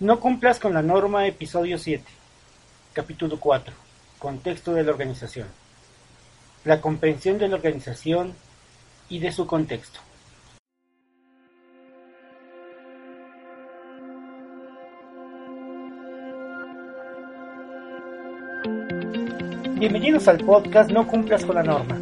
No cumplas con la norma episodio 7, capítulo 4, contexto de la organización. La comprensión de la organización y de su contexto. Bienvenidos al podcast No cumplas con la norma.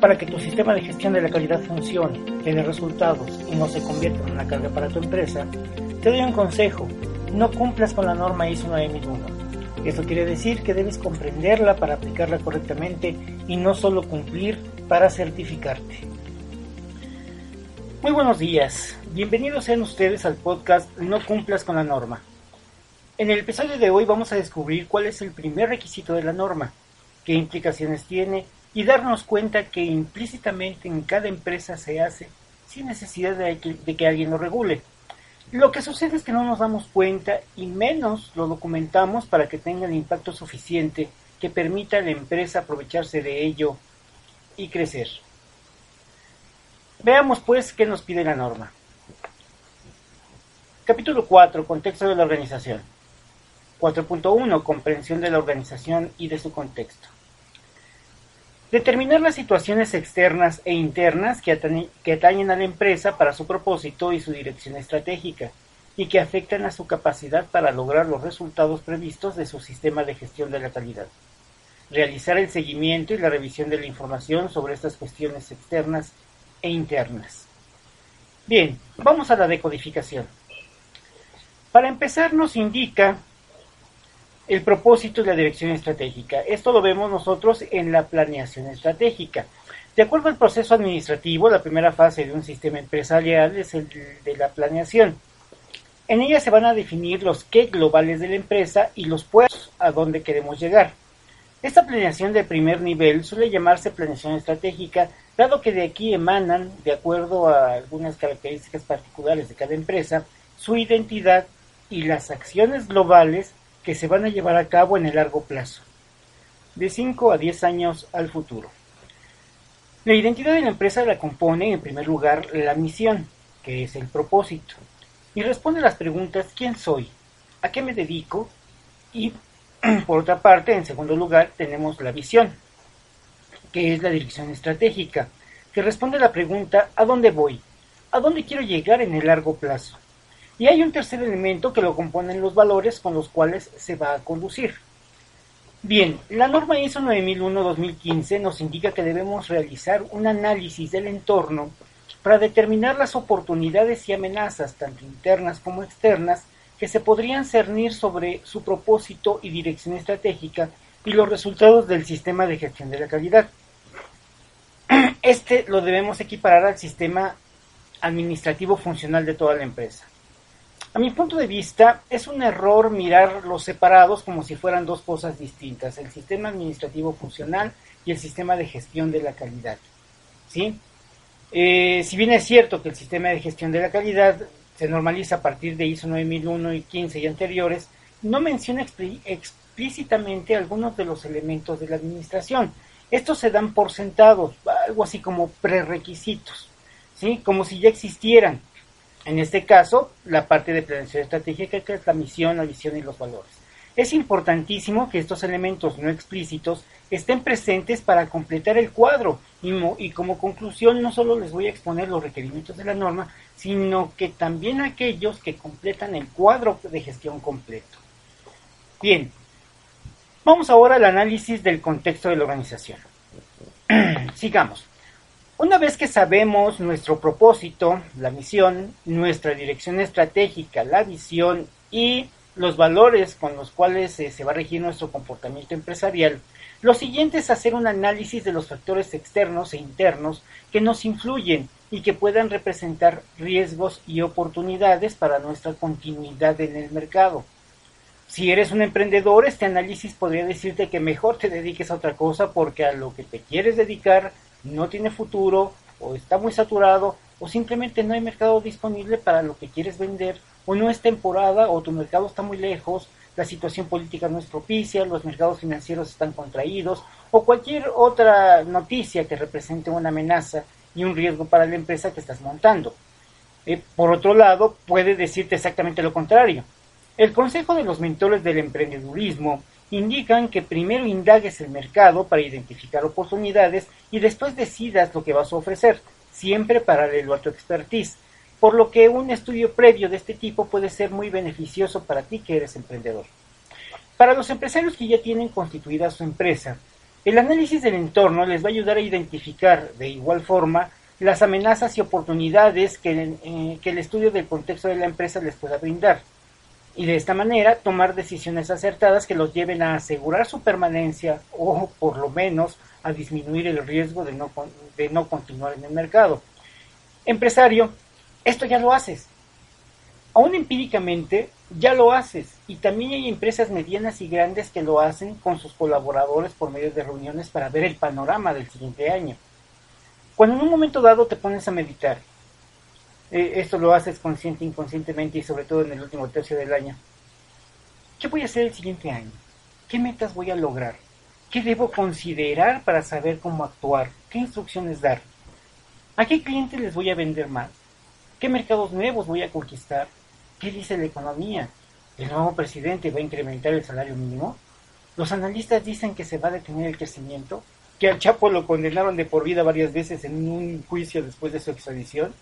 Para que tu sistema de gestión de la calidad funcione, tenga resultados y no se convierta en una carga para tu empresa, te doy un consejo no cumplas con la norma ISO 9001. Esto quiere decir que debes comprenderla para aplicarla correctamente y no solo cumplir para certificarte. Muy buenos días, bienvenidos sean ustedes al podcast No cumplas con la norma. En el episodio de hoy vamos a descubrir cuál es el primer requisito de la norma, qué implicaciones tiene y darnos cuenta que implícitamente en cada empresa se hace sin necesidad de que, de que alguien lo regule. Lo que sucede es que no nos damos cuenta y menos lo documentamos para que tenga el impacto suficiente que permita a la empresa aprovecharse de ello y crecer. Veamos pues qué nos pide la norma. Capítulo 4. Contexto de la organización. 4.1. Comprensión de la organización y de su contexto. Determinar las situaciones externas e internas que, atañen a la empresa para su propósito y su dirección estratégica, y que afectan a su capacidad para lograr los resultados previstos de su sistema de gestión de la calidad. Realizar el seguimiento y la revisión de la información sobre estas cuestiones externas e internas. Bien, vamos a la decodificación. Para empezar nos indica el propósito y la dirección estratégica. Esto lo vemos nosotros en la planeación estratégica. De acuerdo al proceso administrativo, la primera fase de un sistema empresarial es el de la planeación. En ella se van a definir los qué globales de la empresa y los puestos a donde queremos llegar. Esta planeación de primer nivel suele llamarse planeación estratégica, dado que de aquí emanan, de acuerdo a algunas características particulares de cada empresa, su identidad y las acciones globales que se van a llevar a cabo en el largo plazo, de 5 a 10 años al futuro. La identidad de la empresa la compone, en primer lugar, la misión, que es el propósito, y responde a las preguntas ¿quién soy? ¿A qué me dedico? Y, por otra parte, en segundo lugar, tenemos la visión, que es la dirección estratégica, que responde a la pregunta ¿a dónde voy? ¿A dónde quiero llegar en el largo plazo? Y hay un tercer elemento que lo componen los valores con los cuales se va a conducir. Bien, la norma ISO 9001-2015 nos indica que debemos realizar un análisis del entorno para determinar las oportunidades y amenazas, tanto internas como externas, que se podrían cernir sobre su propósito y dirección estratégica y los resultados del sistema de gestión de la calidad. Este lo debemos equiparar al sistema administrativo funcional de toda la empresa. A mi punto de vista, es un error mirar los separados como si fueran dos cosas distintas, el sistema administrativo funcional y el sistema de gestión de la calidad. ¿Sí? Eh, si bien es cierto que el sistema de gestión de la calidad se normaliza a partir de ISO 9001 y 15 y anteriores, no menciona explícitamente algunos de los elementos de la administración. Estos se dan por sentados, algo así como prerequisitos, ¿sí? como si ya existieran en este caso, la parte de planeación estratégica que es la misión, la visión y los valores. Es importantísimo que estos elementos no explícitos estén presentes para completar el cuadro y, y, como conclusión no solo les voy a exponer los requerimientos de la norma, sino que también aquellos que completan el cuadro de gestión completo. Bien, vamos ahora al análisis del contexto de la organización. Sigamos. Una vez que sabemos nuestro propósito, la misión, nuestra dirección estratégica, la visión y los valores con los cuales eh, se va a regir nuestro comportamiento empresarial, lo siguiente es hacer un análisis de los factores externos e internos que nos influyen y que puedan representar riesgos y oportunidades para nuestra continuidad en el mercado. Si eres un emprendedor, este análisis podría decirte que mejor te dediques a otra cosa porque a lo que te quieres dedicar no tiene futuro o está muy saturado o simplemente no hay mercado disponible para lo que quieres vender o no es temporada o tu mercado está muy lejos, la situación política no es propicia, los mercados financieros están contraídos o cualquier otra noticia que represente una amenaza y un riesgo para la empresa que estás montando. Eh, por otro lado, puede decirte exactamente lo contrario. El consejo de los mentores del emprendedurismo indican que primero indagues el mercado para identificar oportunidades y después decidas lo que vas a ofrecer, siempre paralelo a tu expertise, por lo que un estudio previo de este tipo puede ser muy beneficioso para ti que eres emprendedor. Para los empresarios que ya tienen constituida su empresa, el análisis del entorno les va a ayudar a identificar de igual forma las amenazas y oportunidades que, eh, que el estudio del contexto de la empresa les pueda brindar y de esta manera tomar decisiones acertadas que los lleven a asegurar su permanencia o por lo menos a disminuir el riesgo de no, de no continuar en el mercado. Empresario, esto ya lo haces. Aún empíricamente ya lo haces y también hay empresas medianas y grandes que lo hacen con sus colaboradores por medio de reuniones para ver el panorama del siguiente año. Cuando en un momento dado te pones a meditar eh, esto lo haces consciente, inconscientemente y sobre todo en el último tercio del año. ¿Qué voy a hacer el siguiente año? ¿Qué metas voy a lograr? ¿Qué debo considerar para saber cómo actuar? ¿Qué instrucciones dar? ¿A qué clientes les voy a vender más? ¿Qué mercados nuevos voy a conquistar? ¿Qué dice la economía? ¿El nuevo presidente va a incrementar el salario mínimo? ¿Los analistas dicen que se va a detener el crecimiento? ¿Que al Chapo lo condenaron de por vida varias veces en un juicio después de su extradición?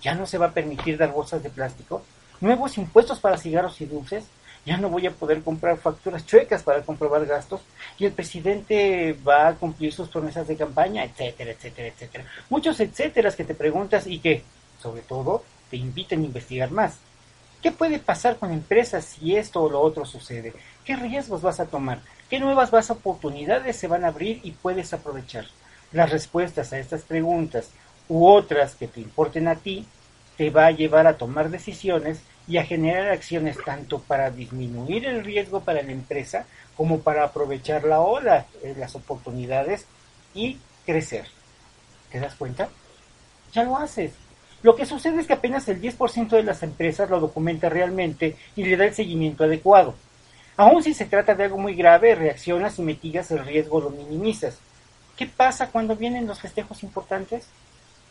Ya no se va a permitir dar bolsas de plástico, nuevos impuestos para cigarros y dulces, ya no voy a poder comprar facturas chuecas para comprobar gastos y el presidente va a cumplir sus promesas de campaña, etcétera, etcétera, etcétera. Muchos etcéteras que te preguntas y que, sobre todo, te invitan a investigar más. ¿Qué puede pasar con empresas si esto o lo otro sucede? ¿Qué riesgos vas a tomar? ¿Qué nuevas vas oportunidades se van a abrir y puedes aprovechar? Las respuestas a estas preguntas u otras que te importen a ti, te va a llevar a tomar decisiones y a generar acciones tanto para disminuir el riesgo para la empresa como para aprovechar la ola, eh, las oportunidades y crecer. ¿Te das cuenta? Ya lo haces. Lo que sucede es que apenas el 10% de las empresas lo documenta realmente y le da el seguimiento adecuado. Aún si se trata de algo muy grave, reaccionas y mitigas el riesgo, lo minimizas. ¿Qué pasa cuando vienen los festejos importantes?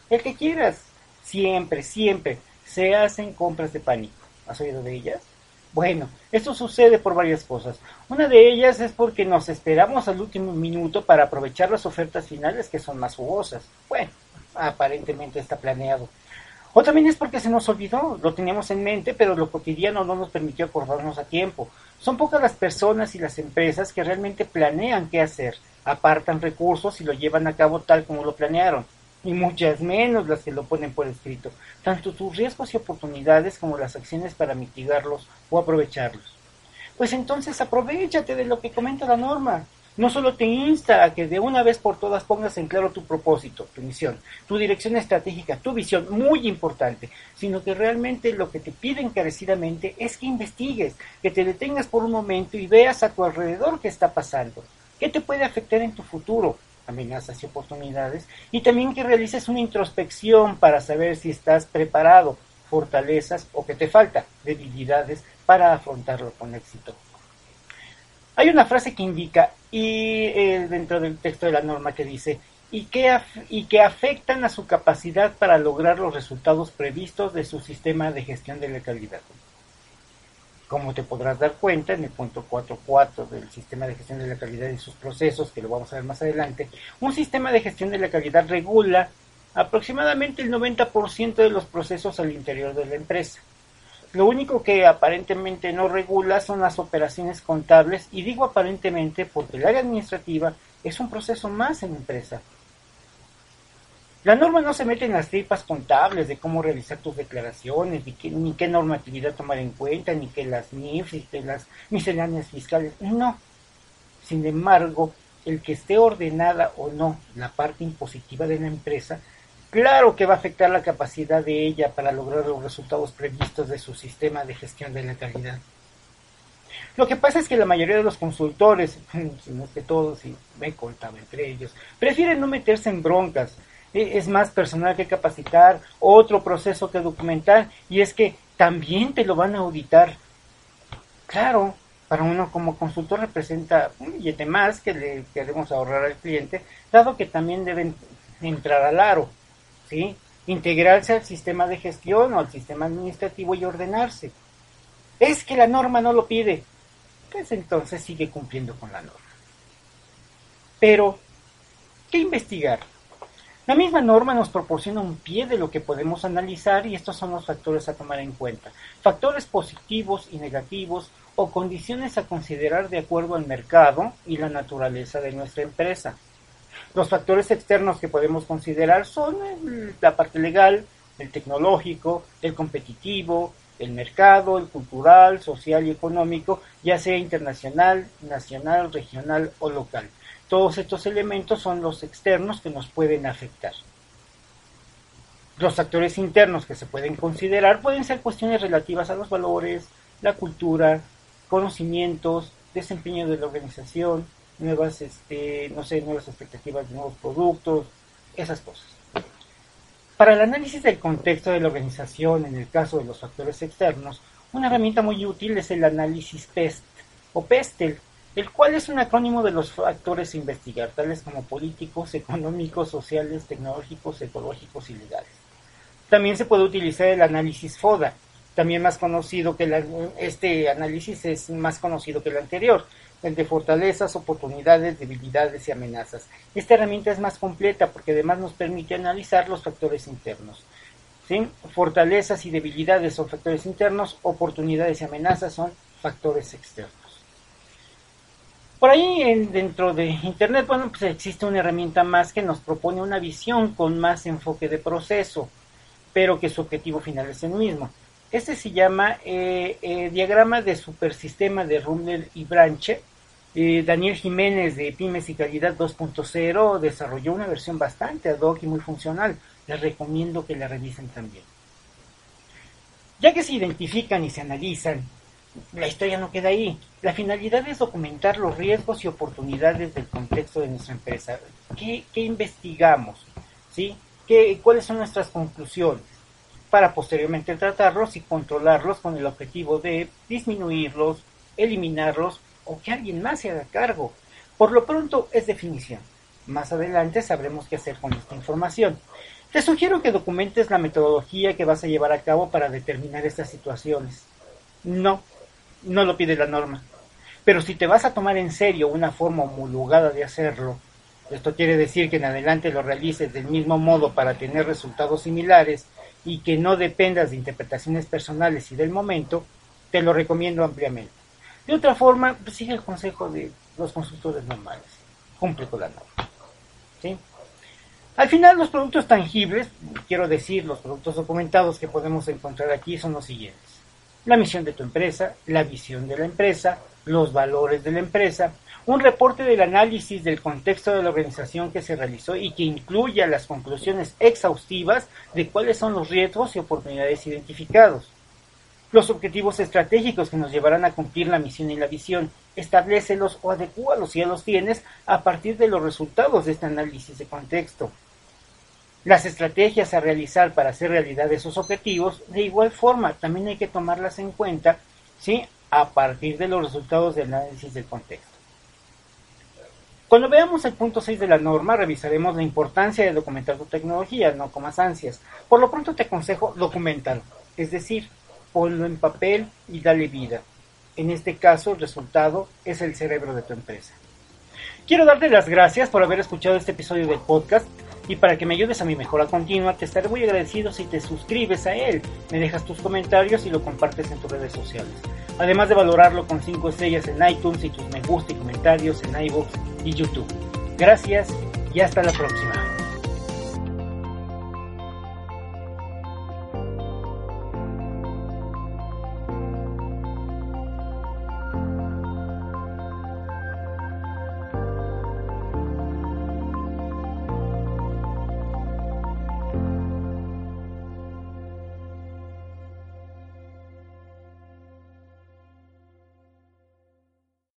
El que quieras. Siempre, siempre se hacen compras de pánico. ¿Has oído de ellas? Bueno, esto sucede por varias cosas. Una de ellas es porque nos esperamos al último minuto para aprovechar las ofertas finales que son más jugosas. Bueno, aparentemente está planeado. O también es porque se nos olvidó, lo teníamos en mente, pero lo cotidiano no nos permitió acordarnos a tiempo. Son pocas las personas y las empresas que realmente planean qué hacer, apartan recursos y lo llevan a cabo tal como lo planearon y muchas menos las que lo ponen por escrito, tanto tus riesgos y oportunidades como las acciones para mitigarlos o aprovecharlos. Pues entonces aprovechate de lo que comenta la norma. No solo te insta a que de una vez por todas pongas en claro tu propósito, tu misión, tu dirección estratégica, tu visión, muy importante, sino que realmente lo que te pide encarecidamente es que investigues, que te detengas por un momento y veas a tu alrededor qué está pasando, qué te puede afectar en tu futuro, amenazas y oportunidades, y también que realices una introspección para saber si estás preparado, fortalezas o que te falta, debilidades para afrontarlo con éxito. Hay una frase que indica, y eh, dentro del texto de la norma que dice, y que, y que afectan a su capacidad para lograr los resultados previstos de su sistema de gestión de la calidad. Como te podrás dar cuenta en el punto 4.4 del sistema de gestión de la calidad y sus procesos, que lo vamos a ver más adelante, un sistema de gestión de la calidad regula aproximadamente el 90% de los procesos al interior de la empresa. Lo único que aparentemente no regula son las operaciones contables y digo aparentemente porque el área administrativa es un proceso más en la empresa la norma no se mete en las tripas contables de cómo realizar tus declaraciones, ni qué, ni qué normatividad tomar en cuenta, ni que las NIFs, ni las misceláneas fiscales. No. Sin embargo, el que esté ordenada o no la parte impositiva de la empresa, claro que va a afectar la capacidad de ella para lograr los resultados previstos de su sistema de gestión de la calidad. Lo que pasa es que la mayoría de los consultores, si no es que todos, y me contaba entre ellos, prefieren no meterse en broncas, es más personal que capacitar, otro proceso que documentar, y es que también te lo van a auditar. Claro, para uno como consultor representa un billete más que le queremos ahorrar al cliente, dado que también deben entrar al aro, ¿sí? integrarse al sistema de gestión o al sistema administrativo y ordenarse. Es que la norma no lo pide. Pues entonces sigue cumpliendo con la norma. Pero, ¿qué investigar? La misma norma nos proporciona un pie de lo que podemos analizar y estos son los factores a tomar en cuenta. Factores positivos y negativos o condiciones a considerar de acuerdo al mercado y la naturaleza de nuestra empresa. Los factores externos que podemos considerar son la parte legal, el tecnológico, el competitivo, el mercado, el cultural, social y económico, ya sea internacional, nacional, regional o local. Todos estos elementos son los externos que nos pueden afectar. Los factores internos que se pueden considerar pueden ser cuestiones relativas a los valores, la cultura, conocimientos, desempeño de la organización, nuevas, este, no sé, nuevas expectativas de nuevos productos, esas cosas. Para el análisis del contexto de la organización, en el caso de los factores externos, una herramienta muy útil es el análisis PEST o PESTEL, el cual es un acrónimo de los factores a investigar, tales como políticos, económicos, sociales, tecnológicos, ecológicos y legales. También se puede utilizar el análisis FODA, también más conocido que este análisis es más conocido que el anterior, el de fortalezas, oportunidades, debilidades y amenazas. Esta herramienta es más completa porque además nos permite analizar los factores internos. Fortalezas y debilidades son factores internos, oportunidades y amenazas son factores externos. Por ahí en, dentro de Internet, bueno, pues existe una herramienta más que nos propone una visión con más enfoque de proceso, pero que su objetivo final es el mismo. Este se llama eh, eh, Diagrama de Supersistema de Rumble y Branche. Eh, Daniel Jiménez de Pymes y Calidad 2.0 desarrolló una versión bastante ad hoc y muy funcional. Les recomiendo que la revisen también. Ya que se identifican y se analizan la historia no queda ahí. La finalidad es documentar los riesgos y oportunidades del contexto de nuestra empresa. ¿Qué, investigamos? ¿Sí? ¿Qué, ¿Cuáles son nuestras conclusiones? Para posteriormente tratarlos y controlarlos con el objetivo de disminuirlos, eliminarlos o que alguien más se haga cargo. Por lo pronto es definición. Más adelante sabremos qué hacer con esta información. Te sugiero que documentes la metodología que vas a llevar a cabo para determinar estas situaciones. No, no lo pide la norma. Pero si te vas a tomar en serio una forma homologada de hacerlo, esto quiere decir que en adelante lo realices del mismo modo para tener resultados similares y que no dependas de interpretaciones personales y del momento, te lo recomiendo ampliamente. De otra forma, pues sigue el consejo de los consultores normales. Cumple con la norma. Al final, los productos tangibles, quiero decir, los productos documentados que podemos encontrar aquí son los siguientes la misión de tu empresa, la visión de la empresa, los valores de la empresa, un reporte del análisis del contexto de la organización que se realizó y que incluya las conclusiones exhaustivas de cuáles son los riesgos y oportunidades identificados. Los objetivos estratégicos que nos llevarán a cumplir la misión y la visión, establecelos o adecúalos si ya los tienes a partir de los resultados de este análisis de contexto. Las estrategias a realizar para hacer realidad esos objetivos, de igual forma, también hay que tomarlas en cuenta, ¿sí? A partir de los resultados del análisis del contexto. Cuando veamos el punto 6 de la norma, revisaremos la importancia de documentar tu tecnología, no comas ansias. Por lo pronto te aconsejo documentarlo, es decir, ponlo en papel y dale vida. En este caso, el resultado es el cerebro de tu empresa. Quiero darte las gracias por haber escuchado este episodio del podcast. Y para que me ayudes a mi mejora continua, te estaré muy agradecido si te suscribes a él, me dejas tus comentarios y lo compartes en tus redes sociales. Además de valorarlo con 5 estrellas en iTunes y tus me gusta y comentarios en iVoox y YouTube. Gracias y hasta la próxima.